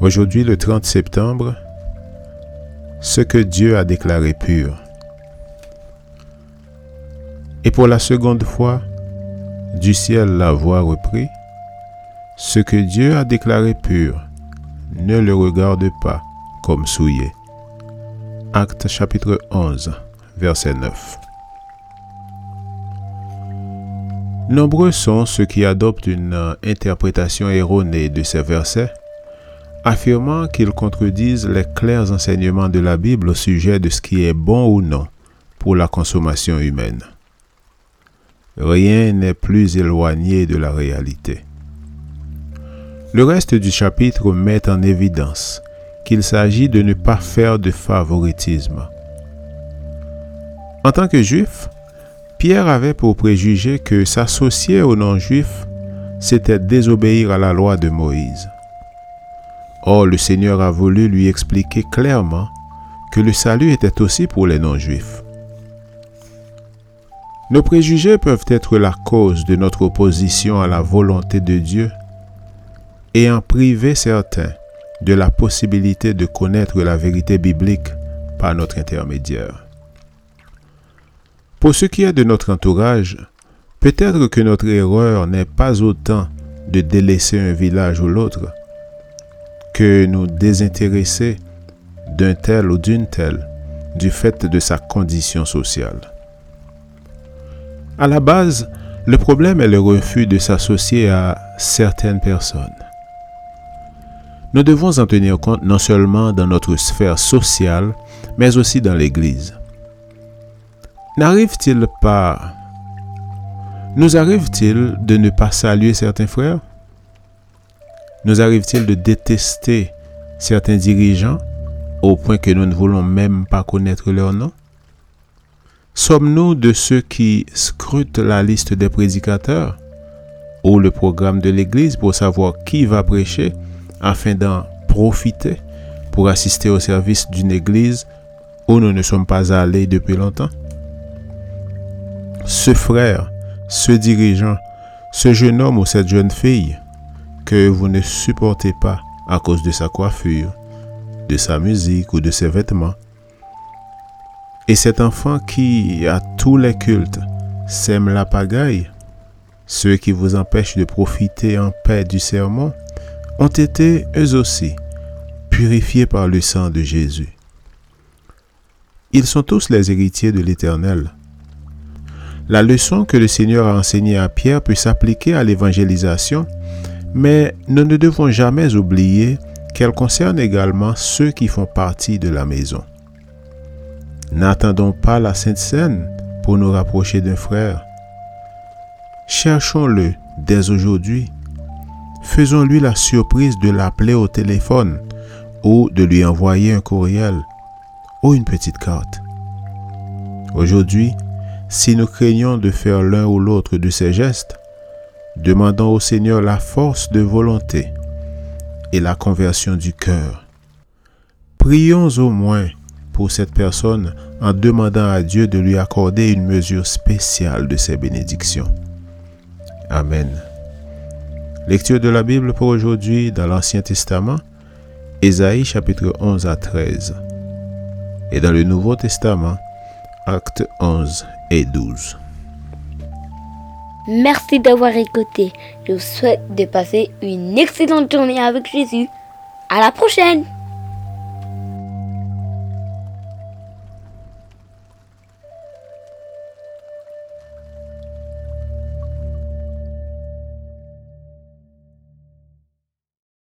Aujourd'hui, le 30 septembre, ce que Dieu a déclaré pur. Et pour la seconde fois, du ciel la voix reprit, ce que Dieu a déclaré pur, ne le regarde pas comme souillé. Acte chapitre 11, verset 9. Nombreux sont ceux qui adoptent une interprétation erronée de ces versets affirmant qu'ils contredisent les clairs enseignements de la Bible au sujet de ce qui est bon ou non pour la consommation humaine. Rien n'est plus éloigné de la réalité. Le reste du chapitre met en évidence qu'il s'agit de ne pas faire de favoritisme. En tant que juif, Pierre avait pour préjugé que s'associer aux non-juifs, c'était désobéir à la loi de Moïse. Or, le Seigneur a voulu lui expliquer clairement que le salut était aussi pour les non-juifs. Nos préjugés peuvent être la cause de notre opposition à la volonté de Dieu et en priver certains de la possibilité de connaître la vérité biblique par notre intermédiaire. Pour ce qui est de notre entourage, peut-être que notre erreur n'est pas autant de délaisser un village ou l'autre, que nous désintéresser d'un tel ou d'une telle du fait de sa condition sociale. À la base, le problème est le refus de s'associer à certaines personnes. Nous devons en tenir compte non seulement dans notre sphère sociale, mais aussi dans l'Église. N'arrive-t-il pas... Nous arrive-t-il de ne pas saluer certains frères? Nous arrive-t-il de détester certains dirigeants au point que nous ne voulons même pas connaître leur nom? Sommes-nous de ceux qui scrutent la liste des prédicateurs ou le programme de l'Église pour savoir qui va prêcher afin d'en profiter pour assister au service d'une Église où nous ne sommes pas allés depuis longtemps? Ce frère, ce dirigeant, ce jeune homme ou cette jeune fille que vous ne supportez pas à cause de sa coiffure, de sa musique ou de ses vêtements. Et cet enfant qui, à tous les cultes, sème la pagaille, ceux qui vous empêchent de profiter en paix du sermon, ont été eux aussi purifiés par le sang de Jésus. Ils sont tous les héritiers de l'Éternel. La leçon que le Seigneur a enseignée à Pierre peut s'appliquer à l'évangélisation mais nous ne devons jamais oublier qu'elle concerne également ceux qui font partie de la maison. N'attendons pas la Sainte Seine pour nous rapprocher d'un frère. Cherchons-le dès aujourd'hui. Faisons-lui la surprise de l'appeler au téléphone ou de lui envoyer un courriel ou une petite carte. Aujourd'hui, si nous craignons de faire l'un ou l'autre de ces gestes, demandant au Seigneur la force de volonté et la conversion du cœur. Prions au moins pour cette personne en demandant à Dieu de lui accorder une mesure spéciale de ses bénédictions. Amen. Lecture de la Bible pour aujourd'hui dans l'Ancien Testament, Ésaïe chapitre 11 à 13. Et dans le Nouveau Testament, actes 11 et 12. Merci d'avoir écouté. Je vous souhaite de passer une excellente journée avec Jésus. À la prochaine!